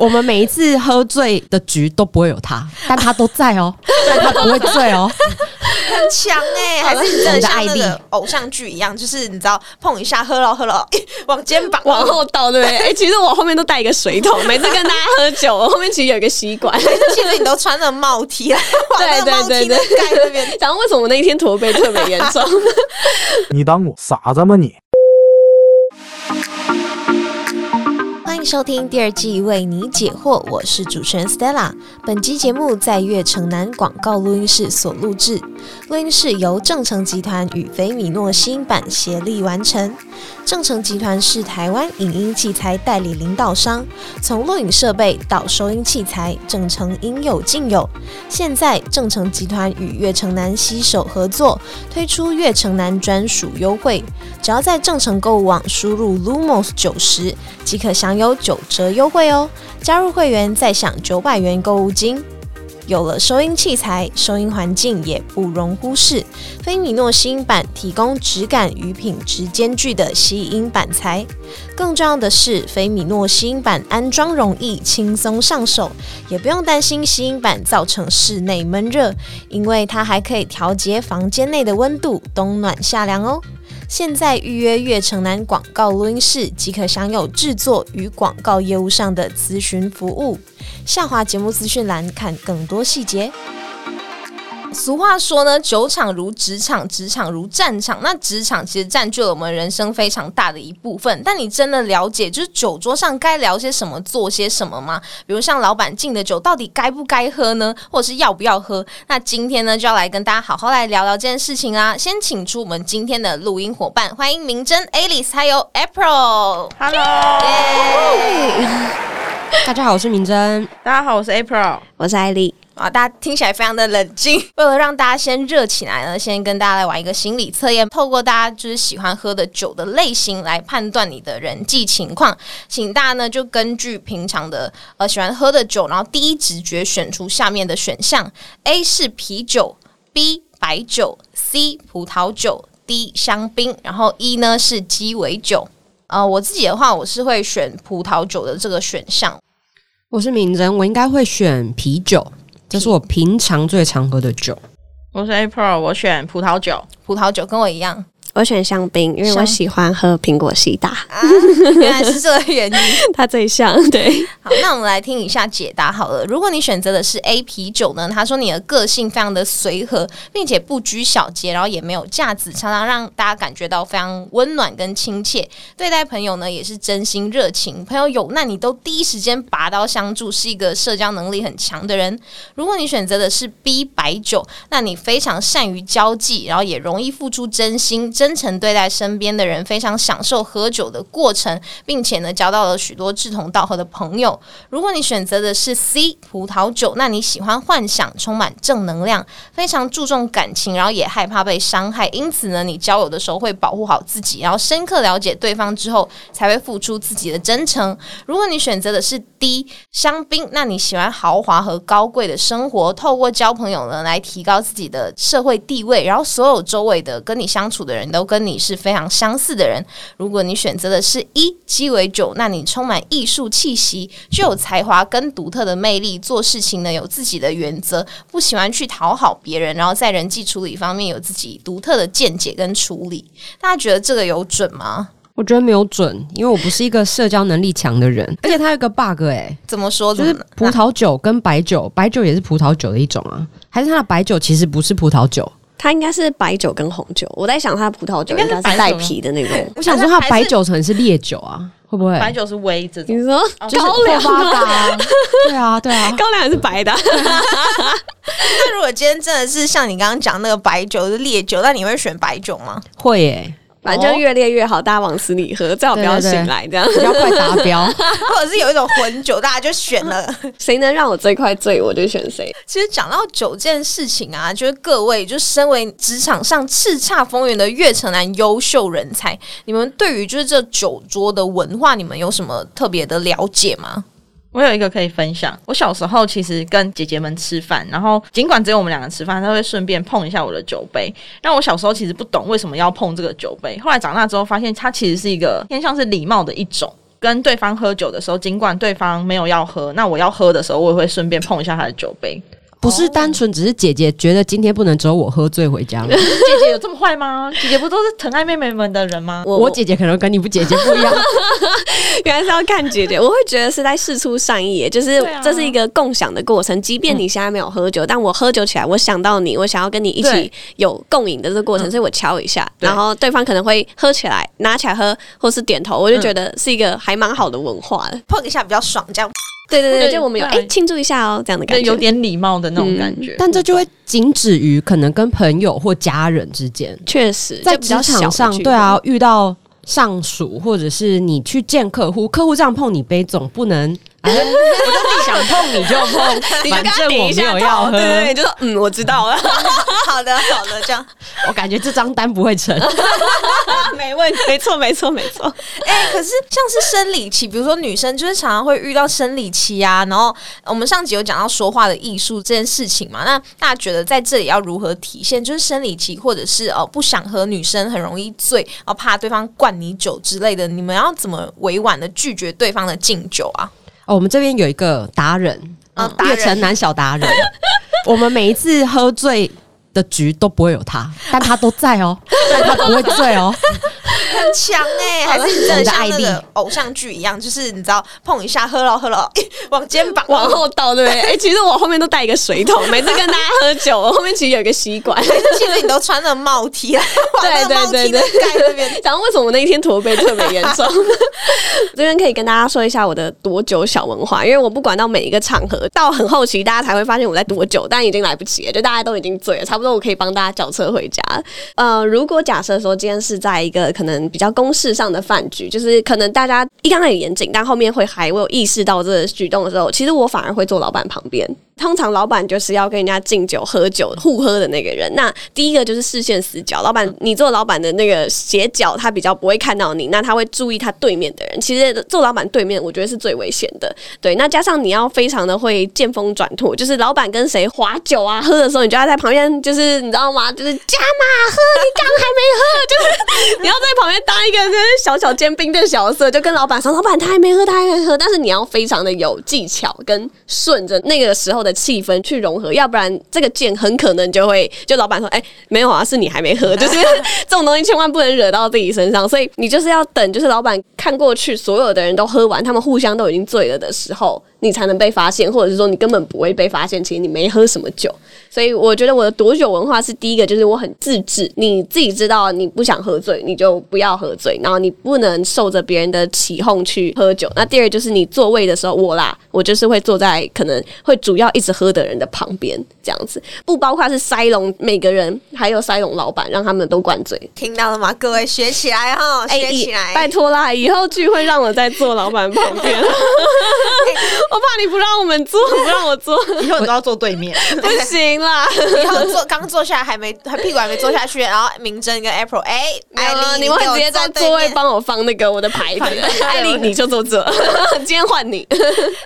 我们每一次喝醉的局都不会有他，但他都在哦，但他不会醉哦。很强哎、还是你真的像那个偶像剧一样，就是你知道碰一下喝了喝了，往肩膀往后倒，对不对？哎、其实我后面都带一个水桶，每次跟大家喝酒，我后面其实有一个吸管。其实你都穿着帽 T 来对对的对盖那边。然后为什么我那一天驼背特别严重？你当我傻子吗你？迎收听第二季为你解惑，我是主持人 Stella。本集节目在悦城南广告录音室所录制，录音室由正成集团与菲米诺新版协力完成。正成集团是台湾影音器材代理领导商，从录影设备到收音器材，正成应有尽有。现在正成集团与悦城南携手合作，推出悦城南专属优惠，只要在正成购物网输入 Lumos 九十，即可享有九折优惠哦！加入会员再享九百元购物金。有了收音器材，收音环境也不容忽视。菲米诺吸音板提供质感与品质兼具的吸音板材，更重要的是，菲米诺吸音板安装容易，轻松上手，也不用担心吸音板造成室内闷热，因为它还可以调节房间内的温度，冬暖夏凉哦。现在预约悦城南广告录音室，即可享有制作与广告业务上的咨询服务。下滑节目资讯栏看更多细节。俗话说呢，酒场如职场，职场如战场。那职场其实占据了我们人生非常大的一部分。但你真的了解，就是酒桌上该聊些什么，做些什么吗？比如像老板敬的酒，到底该不该喝呢？或者是要不要喝？那今天呢，就要来跟大家好好来聊聊这件事情啦。先请出我们今天的录音伙伴，欢迎明真、Alice 还有 April。Hello，大家好，我是明真。大家好，我是 April。我是艾丽，啊，大家听起来非常的冷静。为了让大家先热起来呢，先跟大家来玩一个心理测验，透过大家就是喜欢喝的酒的类型来判断你的人际情况。请大家呢就根据平常的呃喜欢喝的酒，然后第一直觉选出下面的选项：A 是啤酒，B 白酒，C 葡萄酒，D 香槟，然后 E 呢是鸡尾酒。呃，我自己的话，我是会选葡萄酒的这个选项。我是明真，我应该会选啤酒，这是我平常最常喝的酒。我是 April，我选葡萄酒。葡萄酒跟我一样，我选香槟，因为我喜欢喝苹果西打，啊，原来是这个原因。它最像。对，好，那我们来听一下解答好了。如果你选择的是 A 啤酒呢，他说你的个性非常的随和，并且不拘小节，然后也没有架子，常常让大家感觉到非常温暖跟亲切。对待朋友呢也是真心热情，朋友有难你都第一时间拔刀相助，是一个社交能力很强的人。如果你选择的是 B 白酒，那你非常善于交际，然后也容易付出真心、真诚对待身边的人，非常享受喝酒的过程，并且呢交到了许多志同道合的朋友。如果你选择的是 C 葡萄酒，那你喜欢幻想，充满正能量，非常注重感情，然后也害怕被伤害，因此呢，你交友的时候会保护好自己，然后深刻了解对方之后，才会付出自己的真诚。如果你选择的是 D 香槟，那你喜欢豪华和高贵的生活，透过交朋友呢来提高自己的社会地位，然后所有周围的跟你相处的人都跟你是非常相似的人。如果你选择的是一鸡尾酒，那你充满艺术气息，具有才华跟独特的魅力，做事情呢有自己的原则，不喜欢去讨好别人，然后在人际处理方面有自己独特的见解跟处理。大家觉得这个有准吗？我觉得没有准，因为我不是一个社交能力强的人，而且它有个 bug 哎、怎么说？就是葡萄酒跟白酒，白酒也是葡萄酒的一种啊，还是它的白酒其实不是葡萄酒？它应该是白酒跟红酒。我在想，它的葡萄酒应应该是带白皮的那种。我想说它白酒可能是烈酒啊，会不会？白酒是微这种你，说就是高粱 对啊，对啊，高粱也是白的啊，那如果今天真的是像你刚刚讲那个白酒是烈酒，那你会选白酒吗？会耶、反正就越烈越好，大家往死里喝，最好不要醒来。这样，比较快达标。或者是有一种混酒，大家就选了。谁能让我最快醉，我就选谁。其实讲到酒这件事情啊，就是各位就身为职场上叱咤风云的悦城南优秀人才，你们对于就是这酒桌的文化，你们有什么特别的了解吗？我有一个可以分享。我小时候其实跟姐姐们吃饭，然后尽管只有我们两个吃饭，她会顺便碰一下我的酒杯。让我小时候其实不懂为什么要碰这个酒杯，后来长大之后发现它其实是一个偏向是礼貌的一种。跟对方喝酒的时候，尽管对方没有要喝，那我要喝的时候，我也会顺便碰一下他的酒杯。不是单纯只是姐姐觉得今天不能只有我喝醉回家吗？姐姐有这么坏吗？姐姐不都是疼爱妹妹们的人吗？我我姐姐可能跟你不姐姐不一样，原来是要看姐姐，我会觉得是在试出善意，就是这是一个共享的过程。即便你现在没有喝酒，但我喝酒起来，我想到你，我想要跟你一起有共饮的这个过程，所以我敲一下，然后对方可能会喝起来，拿起来喝，或是点头，我就觉得是一个还蛮好的文化的。碰一下比较爽，这样对对对，对就我们有对哎庆祝一下哦，这样的感，觉，有点礼貌的那种感觉。但这就会仅止于可能跟朋友或家人之间，确实在职场上，对啊，，遇到上属或者是你去见客户，客户这样碰你杯，总不能哎，我就你想碰你就碰，你就跟他反正我没下有要喝对，对对，就说嗯，我知道了，好的好的，这样我感觉这张单不会成。没问题，没错没错没错。哎、可是像是生理期，比如说女生就是常常会遇到生理期啊，然后我们上集有讲到说话的艺术这件事情嘛，那大家觉得在这里要如何体现？就是生理期，或者是哦不想喝女生很容易醉，然后怕对方灌你酒之类的，你们要怎么委婉的拒绝对方的敬酒啊？哦，我们这边有一个达人，啊达人月城南小达人，我们每一次喝醉的局都不会有他，但他都在哦，但他不会醉哦。很强哎、还是你真的像那个偶像剧一样，就是你知道碰一下喝了喝了，往肩膀往后倒，对不对？哎、其实我后面都带一个水桶，每次跟大家喝酒，我后面其实有一个吸管。其实你都穿着帽 T 来把那个对对对盖那边。然后为什么我那一天驼背特别严重？这边可以跟大家说一下我的躲酒小文化，因为我不管到每一个场合，到很后期大家才会发现我在躲酒，但已经来不及了，就大家都已经醉了，差不多我可以帮大家叫车回家。呃，如果假设说今天是在一个可能比较公事上的饭局，就是可能大家一刚开始严谨，但后面会还我有意识到这个举动的时候，其实我反而会坐老板旁边。通常老板就是要跟人家敬酒、喝酒、互喝的那个人。那第一个就是视线死角，老板你做老板的那个斜角，他比较不会看到你，那他会注意他对面的人。其实做老板对面，我觉得是最危险的。对，那加上你要非常的会见风转舵，就是老板跟谁划酒啊、喝的时候，你就要在旁边，就是你知道吗？就是加码喝，你刚还没喝，就是你要在旁边当一个就是小小尖兵的角色，就跟老板说，老板他还没喝，他还没喝，但是你要非常的有技巧，跟顺着那个时候的气氛去融合，要不然这个剑很可能就会 就老板说，哎、没有啊，是你还没喝，就是这种东西千万不能惹到自己身上，所 以你就是要等，就是老板看过去，所有的人都喝完，他们互相都已经醉了的时候，你才能被发现，或者是说你根本不会被发现，其实你没喝什么酒。所以我觉得我的躲酒文化是第一个，就是我很自制，你自己知道你不想喝醉，你就不要喝醉，然后你不能受着别人的起哄去喝酒。那第二就是你座位的时候，我啦，我就是会坐在可能会主要一直喝的人的旁边，这样子，不包括是塞龙每个人，还有塞龙老板，让他们都灌醉。听到了吗？各位学起来哈，学起来。拜托啦，以后聚会让我在坐老板旁边，我怕你不让我们坐，不让我坐，以后你都要坐对面。不行啦。以后坐刚坐下来还没，还屁股还没坐下去，然后明真跟 April，哎、艾啊，丽，你们会直接在座位帮我放那个我的牌子，艾丽你就坐这，今天换你。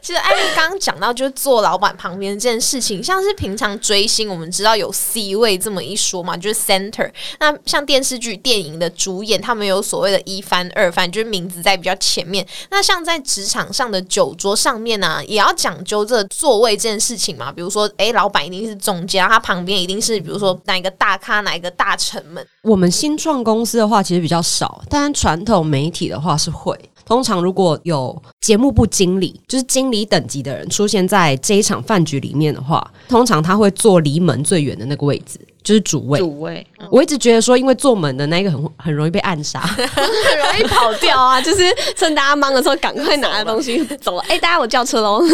其实艾丽刚刚讲到，就是坐老板旁边这件事情，像是平常追星，我们知道有 C 位这么一说嘛，就是 center。那像电视剧、电影的主演，他们有所谓的一番、二番，就是名字在比较前面。那像在职场上的酒桌上面呢、也要讲究这座位这件事情嘛。比如说，哎，老板一定是总监，他旁边一定是比如说哪一个大咖、哪一个大臣们。我们新创公司的话，其实比较少，但传统媒体的话是会。通常如果有节目部经理，就是经理等级的人出现在这一场饭局里面的话，通常他会坐离门最远的那个位置，就是主位。主位，我一直觉得说，因为坐门的那个很很容易被暗杀，很容易跑掉啊！就是趁大家忙的时候，赶快拿着东西走了。哎、大家我叫车喽！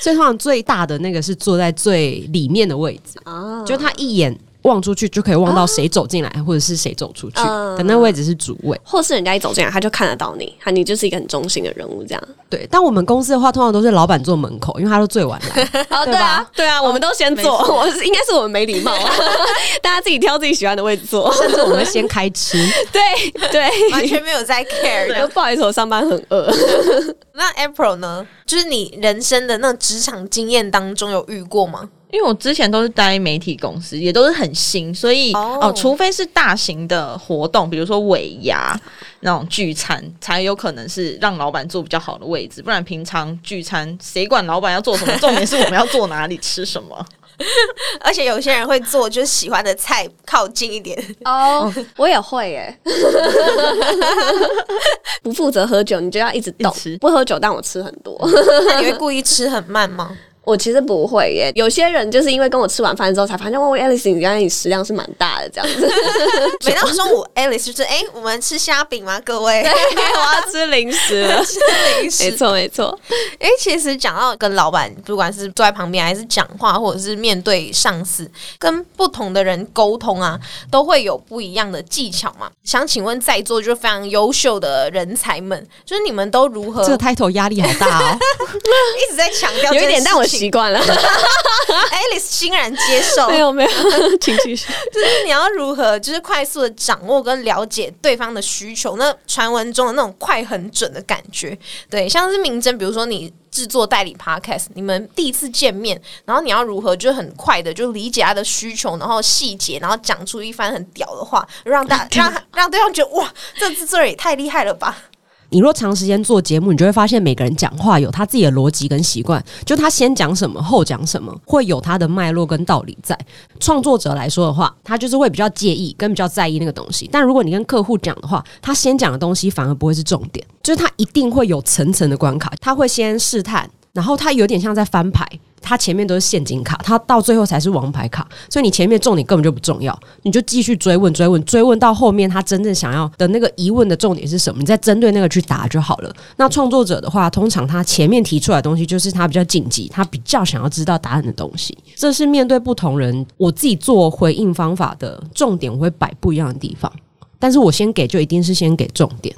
所以通常最大的那个是坐在最里面的位置，啊就他一眼望出去就可以望到谁走进来，或者是谁走出去嗯的那个位置是主位。或是人家一走进来，他就看得到你，他你就是一个很中心的人物，这样。对，但我们公司的话，通常都是老板坐门口，因为他都最晚来。哦，对啊，对啊，我们都先坐，我是应该是我们没礼貌啊，大家自己挑自己喜欢的位置坐。甚至我们先开吃。对对，完全没有在 care 就。不好意思，我上班很饿。那 April 呢？就是你人生的那职场经验当中有遇过吗？因为我之前都是待媒体公司，也都是很新，所以哦哦除非是大型的活动，比如说尾牙那种聚餐，才有可能是让老板坐比较好的位置，不然平常聚餐谁管老板要做什么？重点是我们要坐哪里吃什么。而且有些人会做就是喜欢的菜靠近一点，哦，我也会耶。不负责喝酒，你就要一直动。不喝酒，但我吃很多。那你会故意吃很慢吗？我其实不会耶。有些人就是因为跟我吃完饭之后才发现，哦，Alice，你原来你食量是蛮大的这样子。每到中午，Alice 就是哎、我们吃虾饼吗？各位，我要吃零食了。吃零食没。错，没错。哎、其实讲到跟老板，不管是坐在旁边还是讲话，或者是面对上司，跟不同的人沟通啊，都会有不一样的技巧嘛。想请问在座就是非常优秀的人才们，就是你们都如何这个 title 压力好大哦。一直在强调有一点，但我习习惯了。Alice 欣然接受。没有，没有，请继续。就是你要如何，就是快速的掌握跟了解对方的需求，那传闻中的那种快很准的感觉，对，像是明真，比如说你制作代理 podcast，你们第一次见面，然后你要如何就很快的就理解他的需求，然后细节，然后讲出一番很屌的话，让大 让让对方觉得哇，这制作人也太厉害了吧！你若长时间做节目，你就会发现每个人讲话有他自己的逻辑跟习惯，就他先讲什么，后讲什么，会有他的脉络跟道理在。创作者来说的话，他就是会比较介意跟比较在意那个东西。但如果你跟客户讲的话，他先讲的东西反而不会是重点，就是他一定会有层层的关卡，他会先试探，然后他有点像在翻牌。他前面都是陷阱卡，他到最后才是王牌卡，所以你前面重点根本就不重要，你就继续追问、追问、追问到后面，他真正想要的那个疑问的重点是什么，你再针对那个去答就好了。那创作者的话，通常他前面提出来的东西就是他比较紧急，他比较想要知道答案的东西。这是面对不同人，我自己做回应方法的重点，我会摆不一样的地方。但是我先给就一定是先给重点。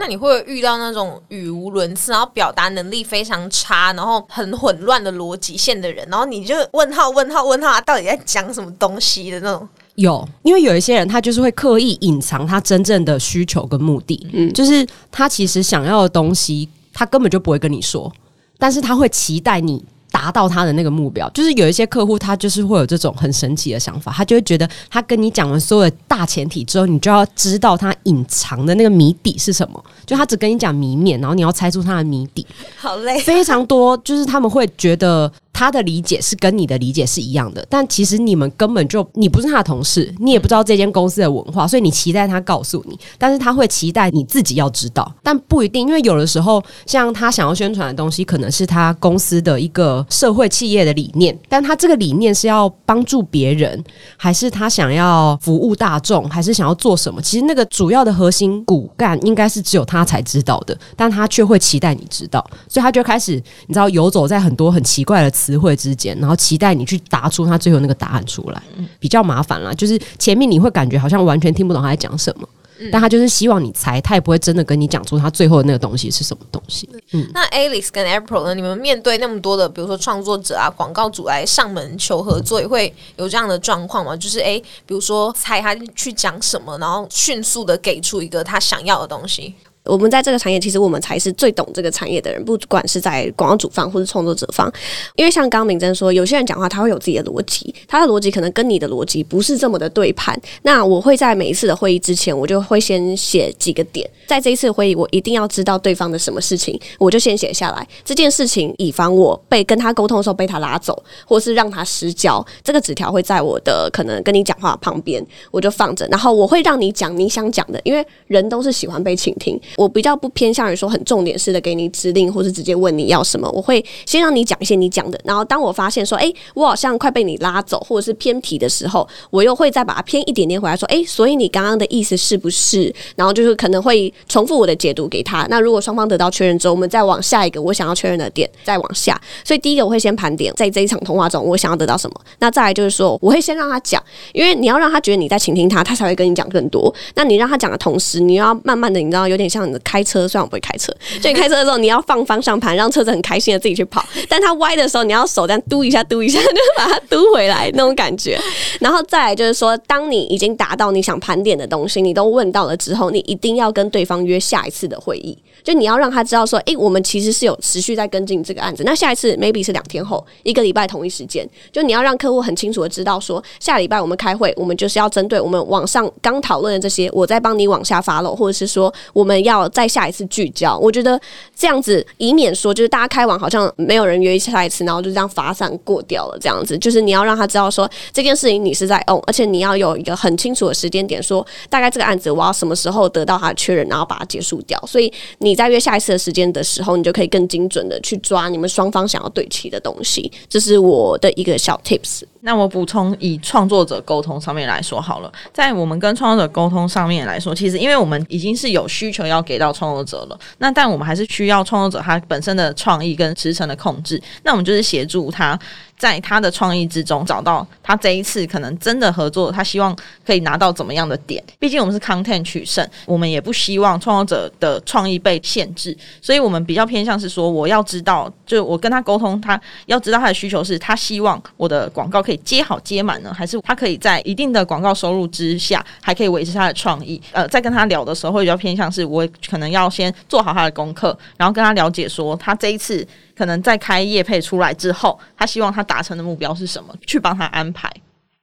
那你会有遇到那种语无伦次，然后表达能力非常差，然后很混乱的逻辑线的人，然后你就问号问号问号，他到底在讲什么东西的那种？有，因为有一些人他就是会刻意隐藏他真正的需求跟目的，嗯，就是他其实想要的东西，他根本就不会跟你说，但是他会期待你。达到他的那个目标，就是有一些客户，他就是会有这种很神奇的想法，他就会觉得他跟你讲完所有的大前提之后，你就要知道他隐藏的那个谜底是什么。就他只跟你讲谜面，然后你要猜出他的谜底。好累，非常多，就是他们会觉得他的理解是跟你的理解是一样的，但其实你们根本就你不是他的同事，你也不知道这间公司的文化，所以你期待他告诉你，但是他会期待你自己要知道，但不一定，因为有的时候像他想要宣传的东西，可能是他公司的一个社会企业的理念，但他这个理念是要帮助别人，还是他想要服务大众，还是想要做什么？其实那个主要的核心骨干应该是只有他才知道的，但他却会期待你知道，所以他就开始你知道游走在很多很奇怪的词汇之间，然后期待你去答出他最后那个答案出来，比较麻烦啦。就是前面你会感觉好像完全听不懂他在讲什么。但他就是希望你猜，他也不会真的跟你讲出他最后的那个东西是什么东西。嗯那 Alice 跟 April 呢？你们面对那么多的，比如说创作者啊、广告主来上门求合作，也会有这样的状况吗？就是诶，比如说猜他去讲什么，然后迅速的给出一个他想要的东西。我们在这个产业，其实我们才是最懂这个产业的人，不管是在广告主方或是创作者方。因为像刚刚明真说，有些人讲话他会有自己的逻辑，他的逻辑可能跟你的逻辑不是这么的对盘。那我会在每一次的会议之前，我就会先写几个点，在这一次会议，我一定要知道对方的什么事情，我就先写下来。这件事情，以防我被跟他沟通的时候被他拉走，或是让他失焦，这个纸条会在我的可能跟你讲话旁边，我就放着。然后我会让你讲你想讲的，因为人都是喜欢被倾听。我比较不偏向于说很重点式的给你指令，或是直接问你要什么。我会先让你讲一些你讲的，然后当我发现说，诶，我好像快被你拉走，或者是偏题的时候，我又会再把它偏一点点回来，说，诶，所以你刚刚的意思是不是？然后就是可能会重复我的解读给他。那如果双方得到确认之后，我们再往下一个我想要确认的点再往下。所以第一个我会先盘点在这一场通话中我想要得到什么。那再来就是说，我会先让他讲，因为你要让他觉得你在倾听他，他才会跟你讲更多。那你让他讲的同时，你要慢慢的，你知道，有点像开车，虽然我不会开车，就你开车的时候你要放方向盘，让车子很开心的自己去跑，但它歪的时候你要手这样嘟一下嘟一下，就把它嘟回来那种感觉。然后再来就是说，当你已经达到你想盘点的东西，你都问到了之后，你一定要跟对方约下一次的会议。就你要让他知道说，诶，我们其实是有持续在跟进这个案子。那下一次 maybe 是两天后，一个礼拜同一时间。就你要让客户很清楚的知道说，下礼拜我们开会，我们就是要针对我们网上刚讨论的这些，我再帮你往下发漏，或者是说我们要再下一次聚焦。我觉得这样子，以免说就是大家开完好像没有人约下一次，然后就这样发散过掉了。这样子，就是你要让他知道说这件事情你是在 on，而且你要有一个很清楚的时间点，说大概这个案子我要什么时候得到他的确认，然后把它结束掉。所以你在约下一次的时间的时候，你就可以更精准的去抓你们双方想要对齐的东西。这是我的一个小 tips。那我补充以创作者沟通上面来说好了，在我们跟创作者沟通上面来说，其实因为我们已经是有需求要给到创作者了，那但我们还是需要创作者他本身的创意跟时程的控制，那我们就是协助他。在他的创意之中找到他这一次可能真的合作，他希望可以拿到怎么样的点？毕竟我们是 content 取胜，我们也不希望创作者的创意被限制，所以我们比较偏向是说，我要知道，就我跟他沟通，他要知道他的需求是他希望我的广告可以接好接满呢，还是他可以在一定的广告收入之下，还可以维持他的创意？呃，在跟他聊的时候，会比较偏向是我可能要先做好他的功课，然后跟他了解说，他这一次。可能在开业配出来之后，他希望他达成的目标是什么？去帮他安排。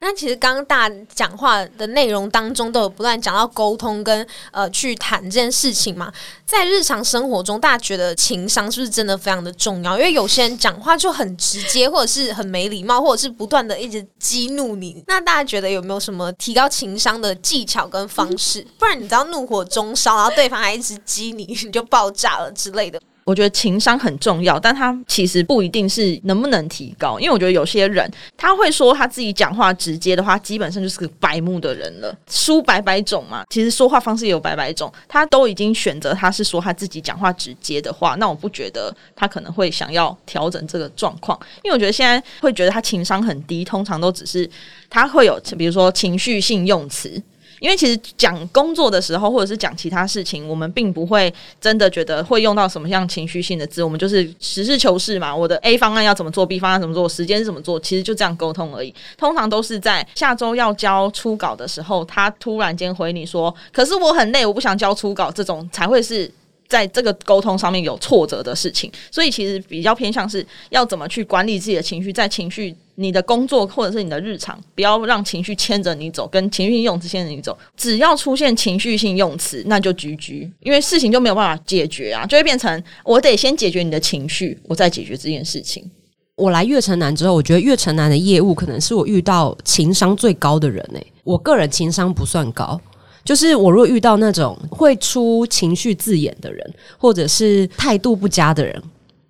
那其实刚刚大家讲话的内容当中，都有不断讲到沟通跟呃去谈这件事情嘛。在日常生活中，大家觉得情商是不是真的非常的重要？因为有些人讲话就很直接，或者是很没礼貌，或者是不断的一直激怒你。那大家觉得有没有什么提高情商的技巧跟方式？不然你知道怒火中烧，然后对方还一直激你，你就爆炸了之类的。我觉得情商很重要，但他其实不一定是能不能提高，因为我觉得有些人他会说他自己讲话直接的话，基本上就是个白目的人了。书百百种嘛，其实说话方式也有百百种，他都已经选择他是说他自己讲话直接的话，那我不觉得他可能会想要调整这个状况，因为我觉得现在会觉得他情商很低，通常都只是他会有比如说情绪性用词。因为其实讲工作的时候，或者是讲其他事情，我们并不会真的觉得会用到什么样情绪性的字，我们就是实事求是嘛。我的 A 方案要怎么做，B 方案怎么做，时间是怎么做，其实就这样沟通而已。通常都是在下周要交初稿的时候，他突然间回你说：“可是我很累，我不想交初稿。”这种才会是。在这个沟通上面有挫折的事情，所以其实比较偏向是要怎么去管理自己的情绪，在情绪你的工作或者是你的日常，不要让情绪牵着你走，跟情绪用词牵着你走。只要出现情绪性用词，那就局局，因为事情就没有办法解决啊，就会变成我得先解决你的情绪，我再解决这件事情。我来月城南之后，我觉得月城南的业务可能是我遇到情商最高的人诶。我个人情商不算高。就是我如果遇到那种会出情绪字眼的人，或者是态度不佳的人，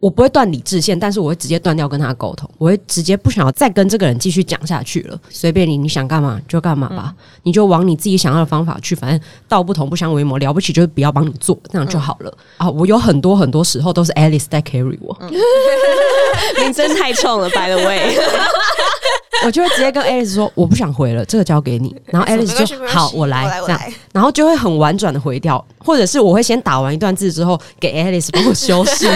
我不会断理智线，但是我会直接断掉跟他沟通，我会直接不想要再跟这个人继续讲下去了。随便你，你想干嘛就干嘛吧，你就往你自己想要的方法去，反正道不同不相为谋，了不起就是不要帮你做，这样就好了啊！我有很多很多时候都是 Alice 在 carry 我，名声太冲了，by the way。我就会直接跟 Alice 说，我不想回了，这个交给你。然后 Alice 就好，我来这样，然后就会很婉转的回掉，或者是我会先打完一段字之后给 Alice 帮我修饰。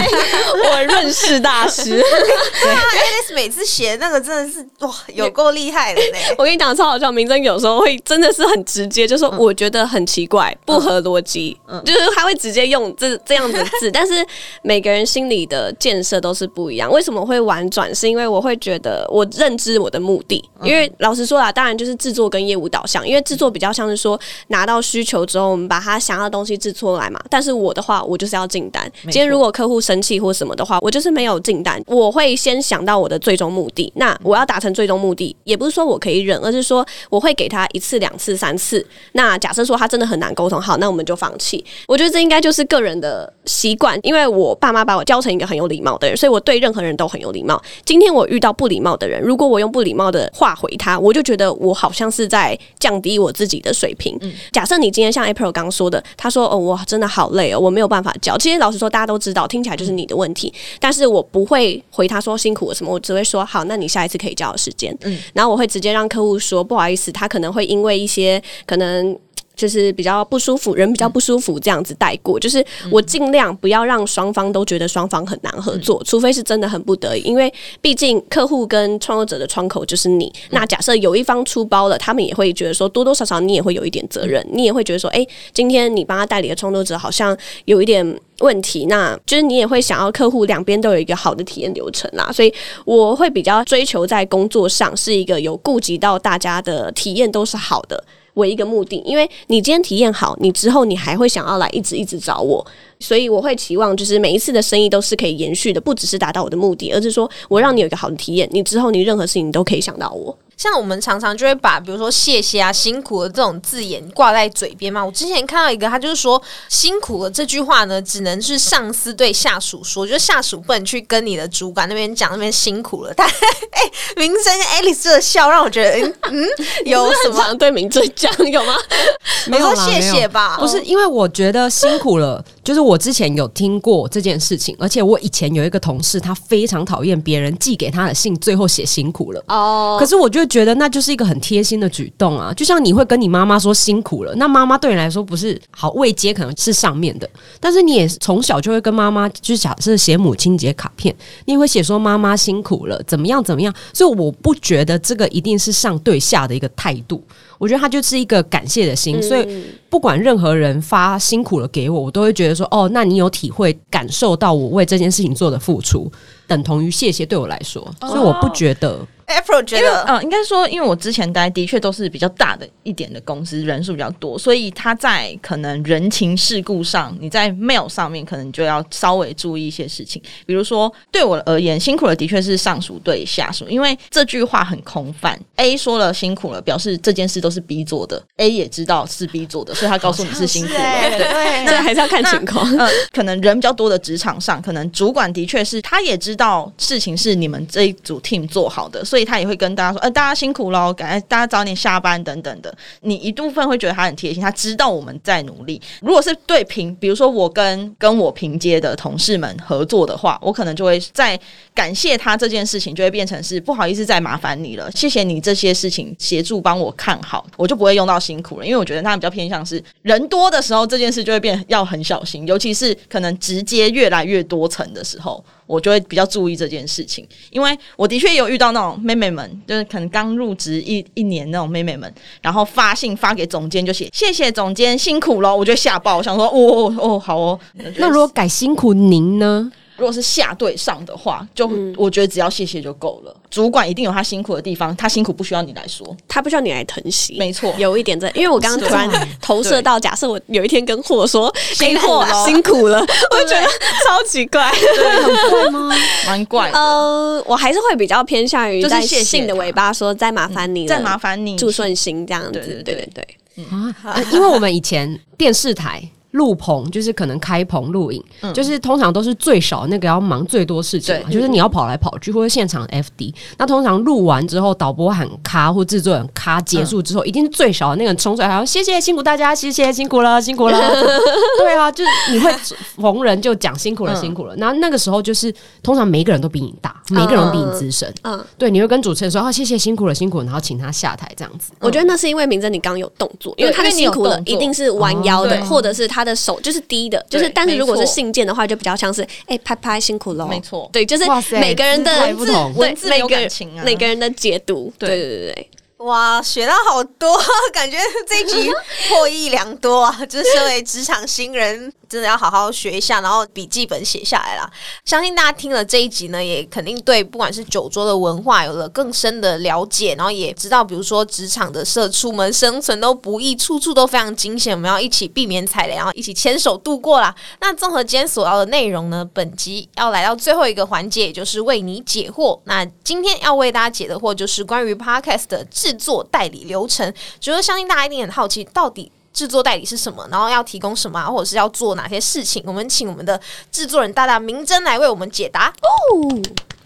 我润饰大师，对，Alice 每次写那个真的是哇，有够厉害的呢。我跟你讲超好笑，明真有时候会真的是很直接，就说我觉得很奇怪，不合逻辑，就是他会直接用这这样的字。但是每个人心里的建设都是不一样。为什么会婉转？是因为我会觉得我认知我的目。目的，因为老实说啦，当然就是制作跟业务导向。因为制作比较像是说拿到需求之后，我们把他想要的东西制作来嘛。但是我的话，我就是要进单。今天如果客户生气或什么的话，我就是没有进单。我会先想到我的最终目的。那我要达成最终目的，也不是说我可以忍，而是说我会给他一次、两次、三次。那假设说他真的很难沟通，好，那我们就放弃。我觉得这应该就是个人的习惯，因为我爸妈把我教成一个很有礼貌的人，所以我对任何人都很有礼貌。今天我遇到不礼貌的人，如果我用不礼貌的话回他，我就觉得我好像是在降低我自己的水平。假设你今天像 April 刚说的，他说：“哦，我真的好累哦，我没有办法教。”其实老实说，大家都知道，听起来就是你的问题。但是我不会回他说辛苦了什么，我只会说：“好，那你下一次可以叫我时间。”嗯，然后我会直接让客户说：“不好意思，他可能会因为一些可能。”就是比较不舒服，人比较不舒服这样子带过。就是我尽量不要让双方都觉得双方很难合作，除非是真的很不得已，因为毕竟客户跟创作者的窗口就是你。那假设有一方出包了，他们也会觉得说多多少少你也会有一点责任，你也会觉得说，哎，今天你帮他代理的创作者好像有一点问题，那就是你也会想要客户两边都有一个好的体验流程啦。所以我会比较追求在工作上是一个有顾及到大家的体验都是好的为一个目的，因为你今天体验好，你之后你还会想要来一直一直找我，所以我会期望就是每一次的生意都是可以延续的，不只是达到我的目的，而是说我让你有一个好的体验，你之后你任何事情你都可以想到我。像我们常常就会把比如说谢谢啊、辛苦了这种字眼挂在嘴边嘛。我之前看到一个，他就是说辛苦了这句话呢，只能是上司对下属说，就是下属不能去跟你的主管那边讲那边辛苦了。但 哎，明真 Alice 这笑让我觉得，嗯嗯，有什么对明真讲有吗？没有谢谢吧？不是，因为我觉得辛苦了，就是我之前有听过这件事情，而且我以前有一个同事，他非常讨厌别人寄给他的信最后写辛苦了。哦，可是我就。觉得那就是一个很贴心的举动啊，就像你会跟你妈妈说辛苦了，那妈妈对你来说不是好未接，可能是上面的，但是你也从小就会跟妈妈，就是假设写母亲节卡片，你也会写说妈妈辛苦了，怎么样怎么样，所以我不觉得这个一定是上对下的一个态度，我觉得他就是一个感谢的心，所以不管任何人发辛苦了给我，我都会觉得说哦，那你有体会感受到我为这件事情做的付出，等同于谢谢对我来说，所以我不觉得。April 觉得，嗯，应该说，因为我之前待的确都是比较大的一点的公司，人数比较多，所以他在可能人情世故上，你在 mail 上面可能就要稍微注意一些事情。比如说，对我而言，辛苦了的确是上属对下属，因为这句话很空泛。A 说了辛苦了，表示这件事都是 B 做的，A 也知道是 B 做的，所以他告诉你是辛苦了。对，那还是要看情况。嗯，可能人比较多的职场上，可能主管的确是他也知道事情是你们这一组 team 做好的，所以他也会跟大家说。呃，大家辛苦喽，赶快大家早点下班等等的。你一部分会觉得他很贴心，他知道我们在努力。如果是对平，比如说我跟跟我平接的同事们合作的话，我可能就会在感谢他这件事情，就会变成是不好意思再麻烦你了，谢谢你这些事情协助帮我看好，我就不会用到辛苦了。因为我觉得他比较偏向是人多的时候，这件事就会变要很小心，尤其是可能直接越来越多层的时候。我就会比较注意这件事情，因为我的确有遇到那种妹妹们，就是可能刚入职一一年那种妹妹们，然后发信发给总监就写谢谢总监辛苦了，我就吓爆，我想说哦哦好哦，那如果改辛苦您呢？如果是下对上的话，就我觉得只要谢谢就够了。主管一定有他辛苦的地方，他辛苦不需要你来说，他不需要你来疼惜。没错，有一点在，因为我刚刚突然投射到，假设我有一天跟货说辛苦了，辛苦了，我就觉得超奇怪，很怪吗？蛮怪。呃，我还是会比较偏向于在信的尾巴说再麻烦你，再麻烦你，祝顺心这样子。对对对对，啊，因为我们以前电视台。录棚就是可能开棚录影，就是通常都是最少那个要忙最多事情，就是你要跑来跑去或者现场 FD。那通常录完之后，导播喊卡或制作人卡结束之后，一定是最少的那个人冲出来，还要谢谢辛苦大家，谢谢辛苦了，辛苦了。对啊，就是你会逢人就讲辛苦了，辛苦了。然后那个时候就是通常每一个人都比你大，每一个人比你资深。嗯，对，你会跟主持人说啊，谢谢辛苦了，辛苦了，然后请他下台这样子。我觉得那是因为明真你刚有动作，因为他的辛苦了一定是弯腰的，或者是他。他的手就是低的，就是但是如果是信件的话，就比较像是哎拍拍辛苦喽，没错，对，就是每个人的文字，文字每个啊，每个人的解读，对对对对。哇，学到好多，感觉这一集 获益良多啊！就是身为职场新人，真的要好好学一下，然后笔记本写下来啦。相信大家听了这一集呢，也肯定对不管是酒桌的文化有了更深的了解，然后也知道，比如说职场的社畜们生存都不易，处处都非常惊险，我们要一起避免踩雷，然后一起牵手度过啦。那综合今天所要的内容呢，本集要来到最后一个环节，也就是为你解惑。那今天要为大家解的惑，就是关于 Podcast 的制。制作代理流程，觉得相信大家一定很好奇，到底制作代理是什么，然后要提供什么，或者是要做哪些事情？我们请我们的制作人大大明真来为我们解答哦。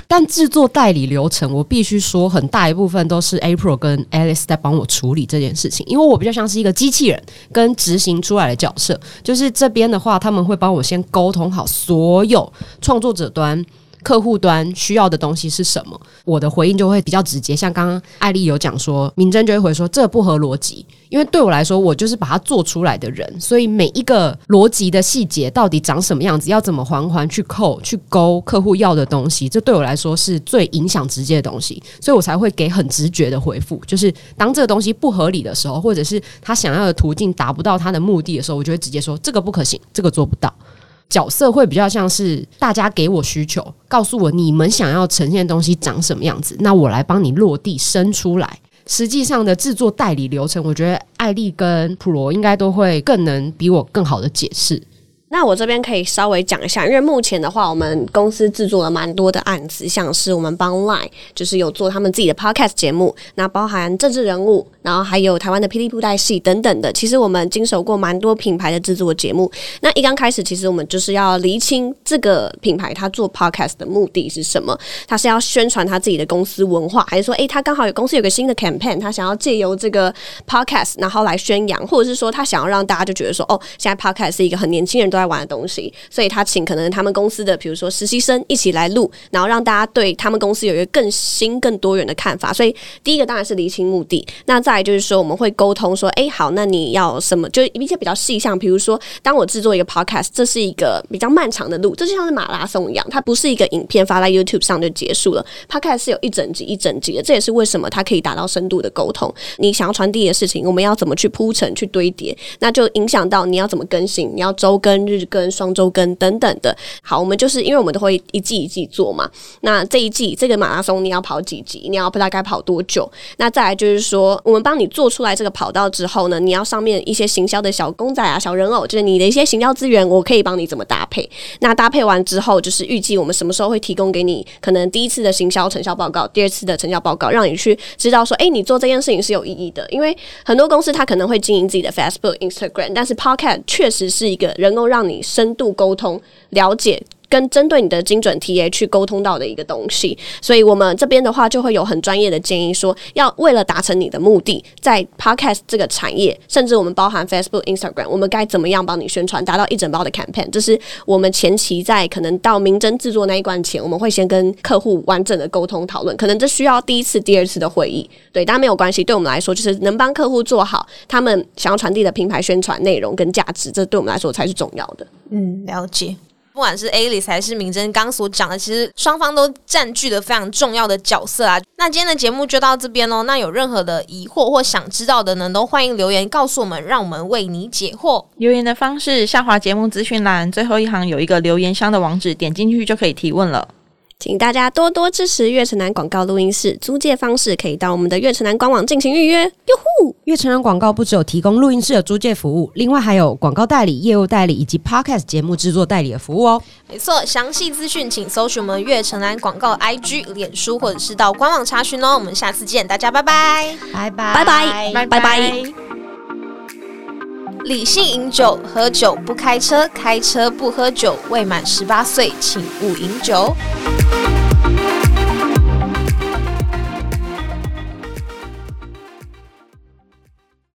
但制作代理流程，我必须说，很大一部分都是 April 跟 Alice 在帮我处理这件事情，因为我比较像是一个机器人跟执行出来的角色。就是这边的话，他们会帮我先沟通好所有创作者端。客户端需要的东西是什么，我的回应就会比较直接。像刚刚艾丽有讲说，明真就会回说这不合逻辑，因为对我来说，我就是把它做出来的人，所以每一个逻辑的细节到底长什么样子，要怎么环环去扣去勾客户要的东西，这对我来说是最影响直接的东西，所以我才会给很直觉的回复。就是当这个东西不合理的时候，或者是他想要的途径达不到他的目的的时候，我就会直接说这个不可行，这个做不到。角色会比较像是大家给我需求，告诉我你们想要呈现的东西长什么样子，那我来帮你落地生出来。实际上的制作代理流程，我觉得艾丽跟普罗应该都会更能比我更好的解释。那我这边可以稍微讲一下，因为目前的话，我们公司制作了蛮多的案子，像是我们帮 Line 就是有做他们自己的 Podcast 节目，那包含政治人物，然后还有台湾的霹雳布袋戏等等的。其实我们经手过蛮多品牌的制作节目。那一刚开始，其实我们就是要厘清这个品牌他做 Podcast 的目的是什么？他是要宣传他自己的公司文化，还是说，诶，他刚好有公司有个新的 campaign，他想要借由这个 Podcast 然后来宣扬，或者是说他想要让大家就觉得说，哦，现在 Podcast 是一个很年轻人都在玩的东西，所以他请可能他们公司的比如说实习生一起来录，然后让大家对他们公司有一个更新、更多元的看法。所以第一个当然是厘清目的，那再就是说我们会沟通说，哎，好，那你要什么？就一些比较细项，比如说当我制作一个 podcast，这是一个比较漫长的路，这就像是马拉松一样，它不是一个影片发在 YouTube 上就结束了。podcast 是有一整集一整集的，这也是为什么它可以达到深度的沟通。你想要传递的事情，我们要怎么去铺陈、去堆叠，那就影响到你要怎么更新，你要周更、更、双周更等等的。好，我们就是因为我们都会一季一季做嘛，那这一季这个马拉松你要跑几集，你要不大概跑多久？那再来就是说，我们帮你做出来这个跑道之后呢，你要上面一些行销的小公仔啊、小人偶，就是你的一些行销资源，我可以帮你怎么搭配。那搭配完之后，就是预计我们什么时候会提供给你，可能第一次的行销成效报告，第二次的成效报告，让你去知道说，哎，你做这件事情是有意义的。因为很多公司它可能会经营自己的 Facebook、Instagram，但是 Podcast 确实是一个能够让你深度沟通、了解。跟针对你的精准 TA 去沟通到的一个东西，所以我们这边的话就会有很专业的建议，说要为了达成你的目的，在 Podcast 这个产业，甚至我们包含 Facebook、Instagram，我们该怎么样帮你宣传，达到一整包的 campaign？这是我们前期在可能到明侦制作那一关前，我们会先跟客户完整的沟通讨论，可能这需要第一次、第二次的会议，对，但没有关系，对我们来说就是能帮客户做好他们想要传递的品牌宣传内容跟价值，这对我们来说才是重要的。嗯，了解。不管是 Alice 还是明真刚所讲的，其实双方都占据了非常重要的角色啊。那今天的节目就到这边喽。那有任何的疑惑或想知道的呢，都欢迎留言告诉我们，让我们为你解惑。留言的方式下滑节目资讯栏最后一行有一个留言箱的网址，点进去就可以提问了。请大家多多支持月城南广告录音室，租借方式可以到我们的月城南官网进行预约。哟呼！月城南广告不只有提供录音室的租借服务，另外还有广告代理、业务代理以及 Podcast 节目制作代理的服务哦。没错，详细资讯请搜寻我们月城南广告 IG、脸书或者是到官网查询哦。我们下次见，大家拜拜，拜拜，拜拜，拜拜。理性饮酒，喝酒不开车，开车不喝酒。未满十八岁，请勿饮酒。